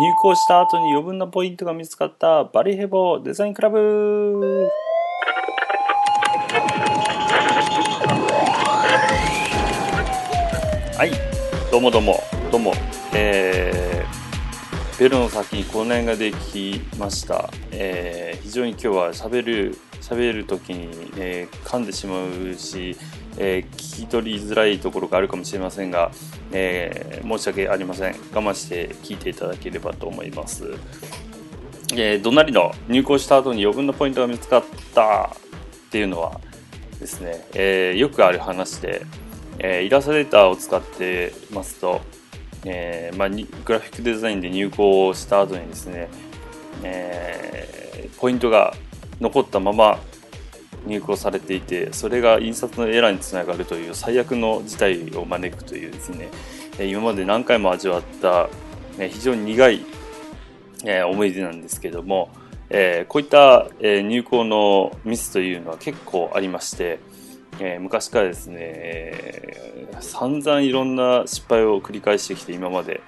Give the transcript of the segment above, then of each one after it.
入校した後に余分なポイントが見つかったバリヘボデザインクラブ。はいどうもどうも。どうも。えー、ベルの先に口内ができました、えー非常に今日は喋る喋る時に、えー噛んでしまうし、えー聞き取りづらいところがあるかもしれませんが、えー申し訳ありません。我慢して聞いていただければと思います、えー、どなりの入校した後に余分なポイントが見つかったっていうのはですね、えよくある話で、えイラストレーターを使ってますと、えまあ、グラフィックデザインで入校した後にですね、えーポイントが残ったまま入稿されていてそれが印刷のエラーにつながるという最悪の事態を招くというですね今まで何回も味わった、非常に苦い、思い出なんですけども、こういった、入稿のミスというのは結構ありまして、昔からですね、散々いろんな失敗を繰り返してきて今まで、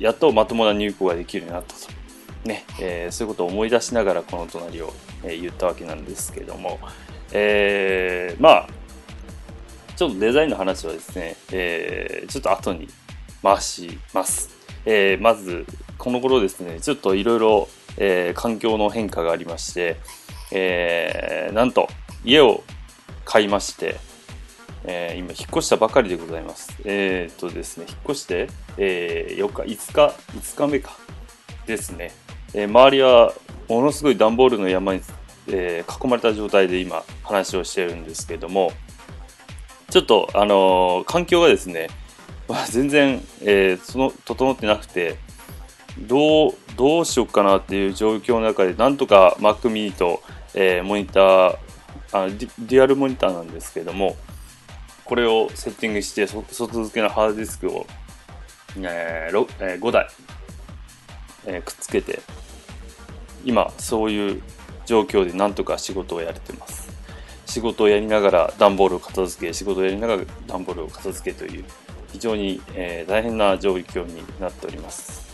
やっとまともな入稿ができるようになったと。ねえーそういうことを思い出しながらこの隣を、えー言ったわけなんですけども、えーまあちょっとデザインの話はですね、えーちょっと後に回します。えーまず、この頃ですね、ちょっといろいろ環境の変化がありまして、えーなんと家を買いまして、え今引っ越したばかりでございます。えっとですね、引っ越して、えー4日、5日、5日目かですね。えー周りはものすごい段ボールの山に、えー囲まれた状態で今話をしているんですけども、ちょっと、あのー環境がですね、まあ、全然、えその整ってなくてどうどうしようかなっていう状況の中でなんとか Mac mini と、えモニターあデュアルモニターなんですけどもこれをセッティングして外付けのハードディスクを、えーえー5台、えーくっつけて今そういう状況でなんとか仕事をやれてます。仕事をやりながら段ボールを片付け仕事をやりながら段ボールを片付けという非常に、えー大変な状況になっております、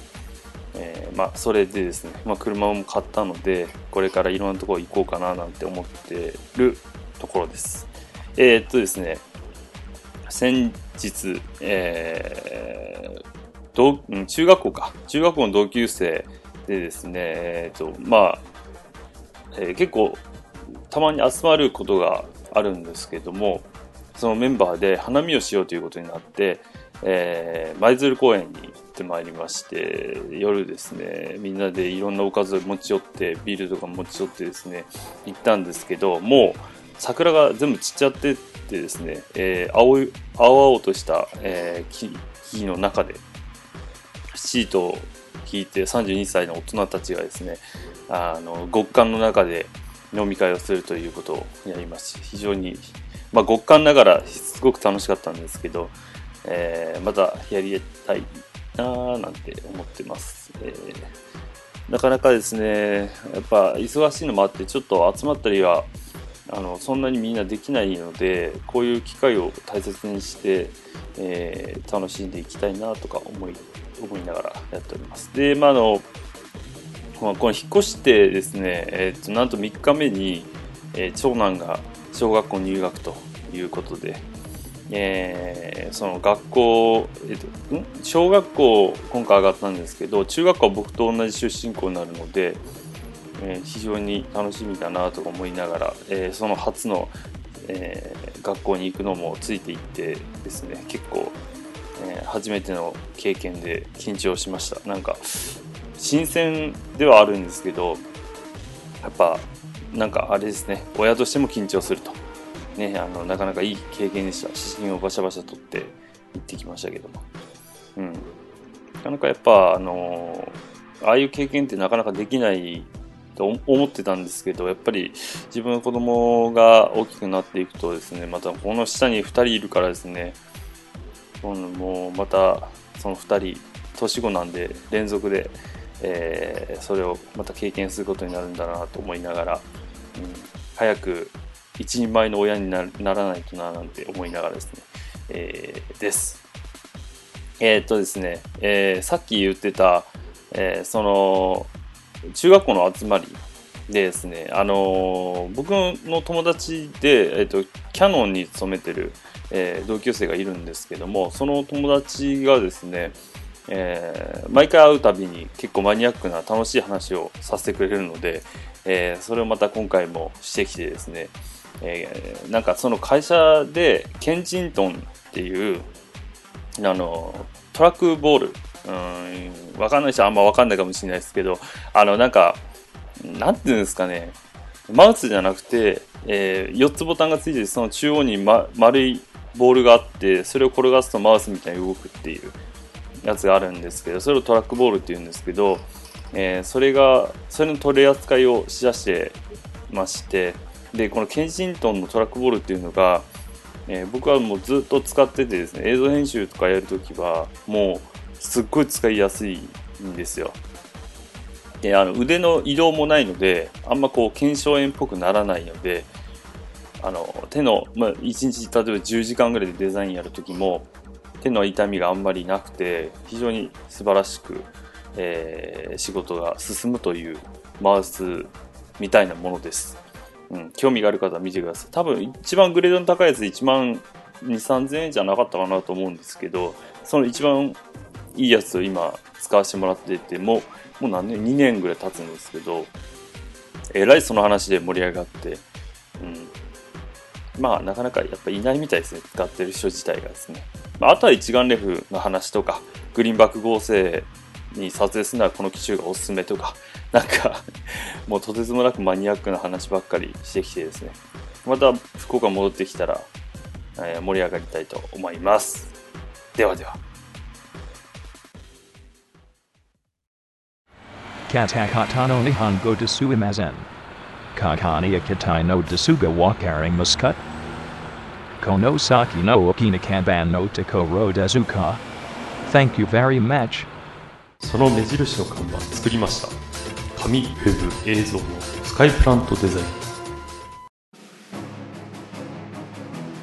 えーまあ、それでですね、まあ、車も買ったのでこれからいろんなところ行こうかななんて思ってるところです。えーっとですね先日、え同うん中学校か。中学校の同級生でですねえーとまあ、えー結構たまに集まることがあるんですけどもそのメンバーで花見をしようということになって、えー舞鶴公園に行ってまいりまして夜ですねみんなでいろんなおかずを持ち寄ってビールとか持ち寄ってですね行ったんですけどもう桜が全部散っちゃってってですね、えー青い青々とした、えー木の中でシートを引いて32歳の大人たちがですねあの極寒の中で飲み会をするということをやりますし非常に、まあ、極寒ながらすごく楽しかったんですけど、えーまたやりたいなーなんて思ってます、えーなかなかですねやっぱ忙しいのもあってちょっと集まったりはあのそんなにみんなできないのでこういう機会を大切にして、えー楽しんでいきたいなとか思い思いながらやっております。でまあのまあこの引っ越してですね、えー、となんと3日目に、えー長男が小学校入学ということで、えーその学校、えーとん？小学校今回上がったんですけど中学校は僕と同じ出身校になるので、えー非常に楽しみだなとか思いながら、えーその初の、えー学校に行くのもついていってですね結構、え初めての経験で緊張しました。なんか新鮮ではあるんですけどやっぱなんかあれですね親としても緊張すると、ね、あのなかなかいい経験でした。指針をバシャバシャ取って行ってきましたけども、うん、なかなかやっぱあのああいう経験ってなかなかできないと思ってたんですけどやっぱり自分の子供が大きくなっていくとですねまたこの下に2人いるからですねもうまたその2人年子なんで連続で、えーそれをまた経験することになるんだなと思いながら、うん、早く一人前の親にならないとななんて思いながらですね、えーです。えー、っとですね、えー、さっき言ってた、え、その、中学校の集まりでですね、あのー、僕の友達で、えーと、キャノンに勤めてる、えー、同級生がいるんですけどもその友達がですね、えー、毎回会うたびに結構マニアックな楽しい話をさせてくれるので、えそれをまた今回もしてきてですね、えなんかその会社でケンジントンっていうあのトラックボールうん、わかんない人はあんまわかんないかもしれないですけど、あの、なんか、なんていうんですかね、マウスじゃなくて、えー、4つボタンがついてその中央に、ま、丸いボールがあってそれを転がすとマウスみたいに動くっていうやつがあるんですけどそれをトラックボールっていうんですけど、えー、それがそれの取り扱いをしだしてましてでこのケンジントンのトラックボールっていうのが、えー、僕はもうずっと使っててですね映像編集とかやるときはもうすっごい使いやすいんですよ。であの腕の移動もないのであんまこう腱鞘炎っぽくならないのであの手の、まあ、1日例えば10時間ぐらいでデザインやるときも手の痛みがあんまりなくて非常に素晴らしく、えー、仕事が進むというマウスみたいなものです、うん、興味がある方は見てください。多分一番グレードの高いやつ1万2 3 0 0 0円じゃなかったかなと思うんですけどその一番いいやつを今使わせてもらっててももう何年？2年ぐらい経つんですけどえらいその話で盛り上がって、うん、まあなかなかやっぱいないみたいですね。使ってる人自体がですね、まあ、あとは一眼レフの話とかグリーンバック合成に撮影するならこの機種がおすすめとか なんかもうとてつもなくマニアックな話ばっかりしてきてですね。また福岡戻ってきたら、え、盛り上がりたいと思います。ではでは。katakata no nihongo desuimazen. Kakani akitai no desuga wakaring muscut. Konosaki no okinakaban no takoro dezuka. Thank you very much. その目印の看板作りました紙ウェブ映像のスカイプラントデザイン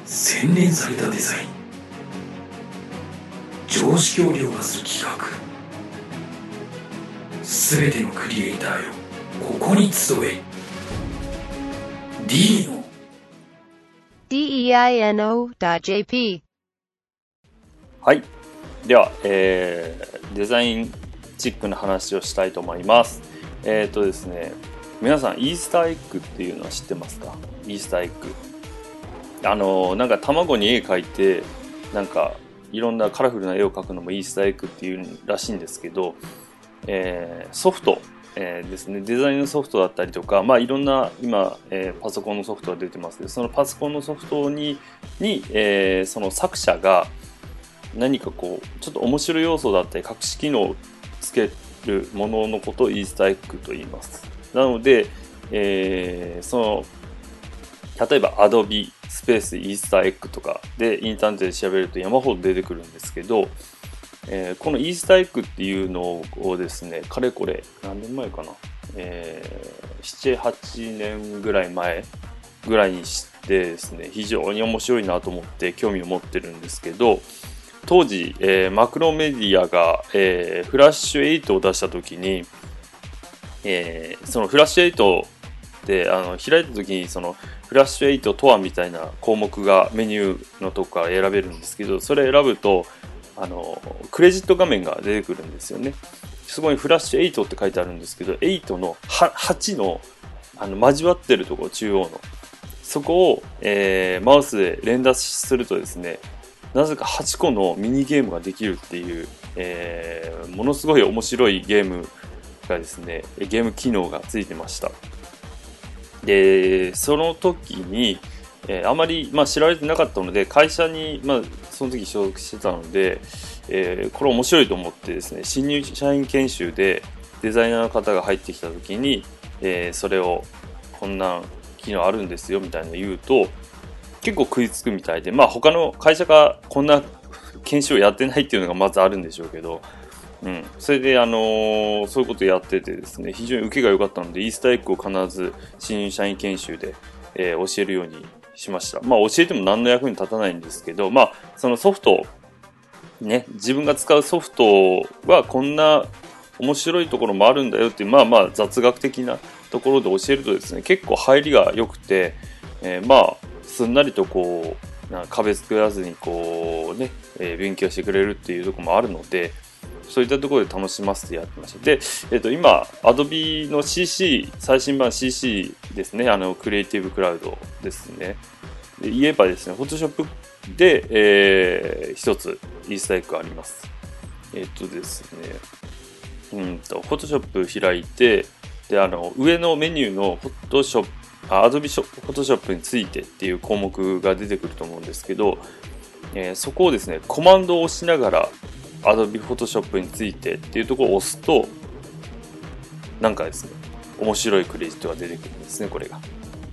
洗練されたデザイン常識を凌駕する企画 すべてのクリエイターよここに集え。D の。Deino.jp はい。では、えー、デザインチックな話をしたいと思います。えっ、ー、とですね皆さんイースターエッグっていうのは知ってますか？イースターエッグ。あのなんか卵に絵描いてなんかいろんなカラフルな絵を描くのもイースターエッグっていうらしいんですけどえー、ソフト、えー、ですね。デザインのソフトだったりとか、まあ、いろんな今、えー、パソコンのソフトが出てますけどそのパソコンのソフトにに、え、その作者が何かこうちょっと面白い要素だったり隠し機能をつけるもののことをイースターエッグと言います。なので、え、その例えば Adobe スペースイースターエッグとかでインターネットで調べると山ほど出てくるんですけどえー、このイースターエッグっていうのをですね、かれこれ、何年前かな、えー、7、8年ぐらい前ぐらいにしてですね、非常に面白いなと思って興味を持ってるんですけど、当時、えー、マクロメディアが、えー、フラッシュ8を出した時に、えー、そのフラッシュ8であの開いた時にそのフラッシュ8とはみたいな項目がメニューのとこから選べるんですけどそれ選ぶとあのクレジット画面が出てくるんですよね。そこにフラッシュ8って書いてあるんですけど8の8のあの交わってるところ中央の。そこを、えー、マウスで連打するとですねなぜか8個のミニゲームができるっていう、えー、ものすごい面白いゲームがですねゲーム機能がついてました。でその時に、えー、あまり、まあ、知られてなかったので会社に、まあ、その時所属してたので、えー、これ面白いと思ってですね新入社員研修でデザイナーの方が入ってきた時に、えー、それをこんな機能あるんですよみたいなの言うと結構食いつくみたいでまあ他の会社がこんな研修をやってないっていうのがまずあるんでしょうけど、うん、それで、あのー、そういうことやっててですね非常に受けが良かったのでイースターエッグを必ず新入社員研修で、えー、教えるようにしました。まあ教えても何の役に立たないんですけど、まあそのソフトね、自分が使うソフトはこんな面白いところもあるんだよっていう、まあまあ雑学的なところで教えるとですね、結構入りが良くて、えーまあ、すんなりとこう、な壁作らずにこうね、えー勉強してくれるっていうとこもあるので、そういったところで楽しませてやってました。で、えっ、と、今、Adobe の CC、最新版 CC ですね、あの、クリエイティブクラウドですね。で言えばですね、Photoshop で、えー一つ、イースターエッグあります。えっ、とですね、うんと、Photoshop 開いて、で、あの、上のメニューの Photoshop、あ Adobe Photoshop についてっていう項目が出てくると思うんですけど、えーそこをですね、コマンドを押しながら Adobe Photoshop についてっていうところを押すと、なんかですね、面白いクレジットが出てくるんですね、これが。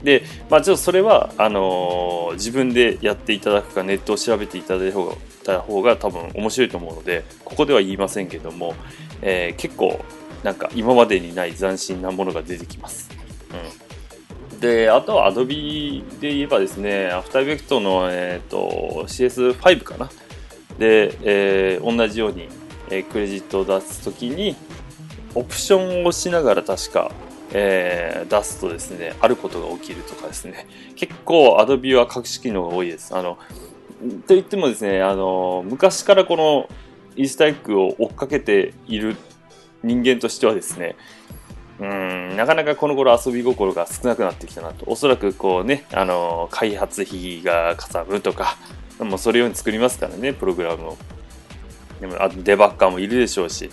で、まあ、ちょっとそれはあのー自分でやっていただくかネットを調べていただいた方が多分面白いと思うのでここでは言いませんけども、えー結構なんか今までにない斬新なものが出てきます。うん、であとは Adobe で言えばですね After Effects の、えー、と CS5 かなで、えー同じように、えークレジットを出すときにオプションをしながら確かえー出すとですね、あることが起きるとかですね、結構 Adobe は隠し機能が多いです。あの、と言ってもですね、あの、昔からこのイースターエッグを追っかけている人間としてはですね、うん、なかなかこの頃遊び心が少なくなってきたなと。おそらくこうね、あの、開発費がかさむとか、もうそれように作りますからね、プログラムを。でも、あとデバッカーもいるでしょうし、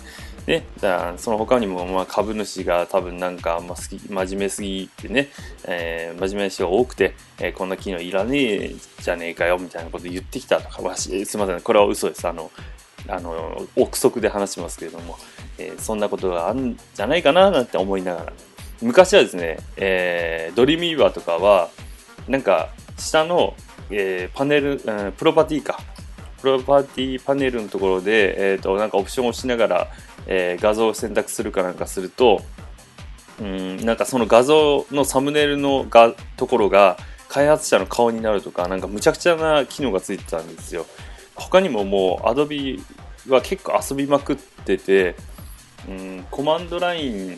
ね、だからその他にもまあ株主が多分なんかまあ好き真面目すぎてね、えー真面目な人が多くて、えーこんな機能いらねえじゃねえかよみたいなこと言ってきたとか、わしすみません、これは嘘です。あの、あの、憶測で話しますけれども、えーそんなことがあるんじゃないかななんて思いながら。昔はですね、えードリームイーバーとかは、なんか下の、えーパネル、うんプロパティか。プロパティパネルのところで、えー、となんかオプションを押しながら、えー画像を選択するかなんかするとうんなんかその画像のサムネイルのがところが開発者の顔になるとかなんかむちゃくちゃな機能がついてたんですよ他にももう Adobe は結構遊びまくっててうんコマンドライン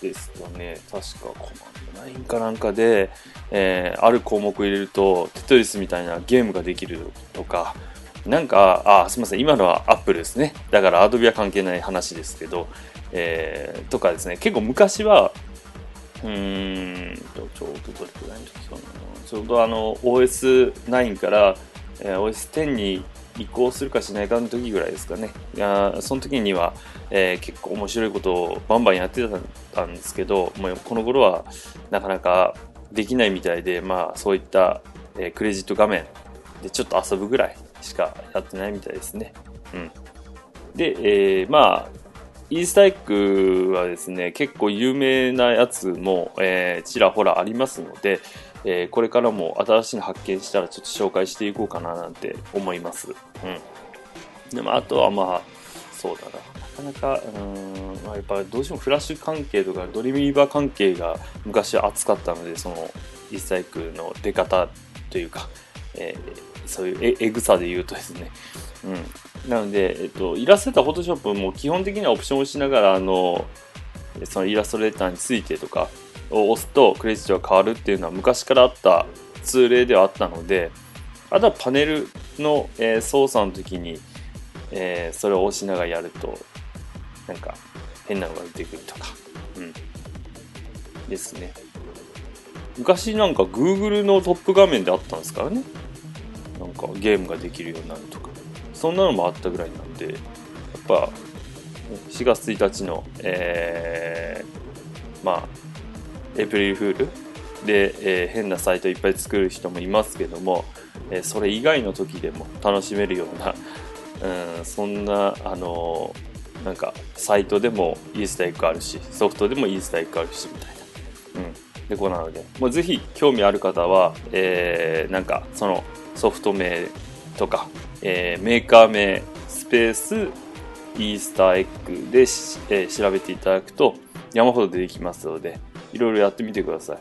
ですとね。確かコマンドラインかなんかで、えーある項目入れるとテトリスみたいなゲームができるとか。なんか、あ、すみません、今のはアップルですね。だから、アドビは関係ない話ですけど、えーとかですね、結構昔は、うーんと、ちょうどどれくらいの時かな、ちょうどあの、OS9 から、えー OS10 に移行するかしないかの時ぐらいですかね。いやその時には、えー結構面白いことをバンバンやってたんですけど、もうこの頃はなかなかできないみたいで、まあ、そういった、えークレジット画面でちょっと遊ぶぐらいしかやってないみたいですね。うん。で、えーまあ、イースターエッグはですね、結構有名なやつも、えーちらほらありますので、えーこれからも新しいの発見したらちょっと紹介していこうかななんて思います。うん。でも、あとはまあ、そうだな。なかなか、うん、まあ、やっぱどうしてもフラッシュ関係とかドリームイーバー関係が昔は熱かったので、そのイースターエッグの出方というか、えーそういうえエグさで言うとですね。うん。なので、えっと、イラストレーター、フォトショップも基本的にはオプションをしながら、あの、そのイラストレーターについてとかを押すとクレジットが変わるっていうのは昔からあった通例ではあったので、あとはパネルの、えー操作の時に、えーそれを押しながらやると、なんか変なのが出てくるとか、うん。ですね。昔なんか Google のトップ画面であったんですからね。なんかゲームができるようになるとか。そんなのもあったぐらいなんで、やっぱ4月1日の、えーまあ、エイプリルフールで、えー変なサイトいっぱい作る人もいますけども、えーそれ以外の時でも楽しめるような、うん、そんな、あのーなんかサイトでもイースターエッグあるしソフトでもイースターエッグあるしみたいな、うん、でこうなので。もうぜひ興味ある方は、えーなんかそのソフト名とか、えーメーカー名スペースイースターエッグで、えー調べていただくと山ほど出てきますのでいろいろやってみてください。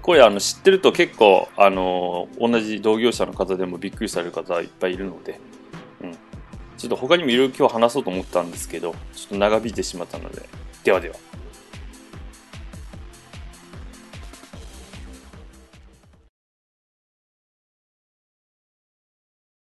これあの知ってると結構あの同じ同業者の方でもびっくりされる方いっぱいいるので、うん、ちょっと他にもいろいろ今日話そうと思ったんですけど、ちょっと長引いてしまったので、ではでは。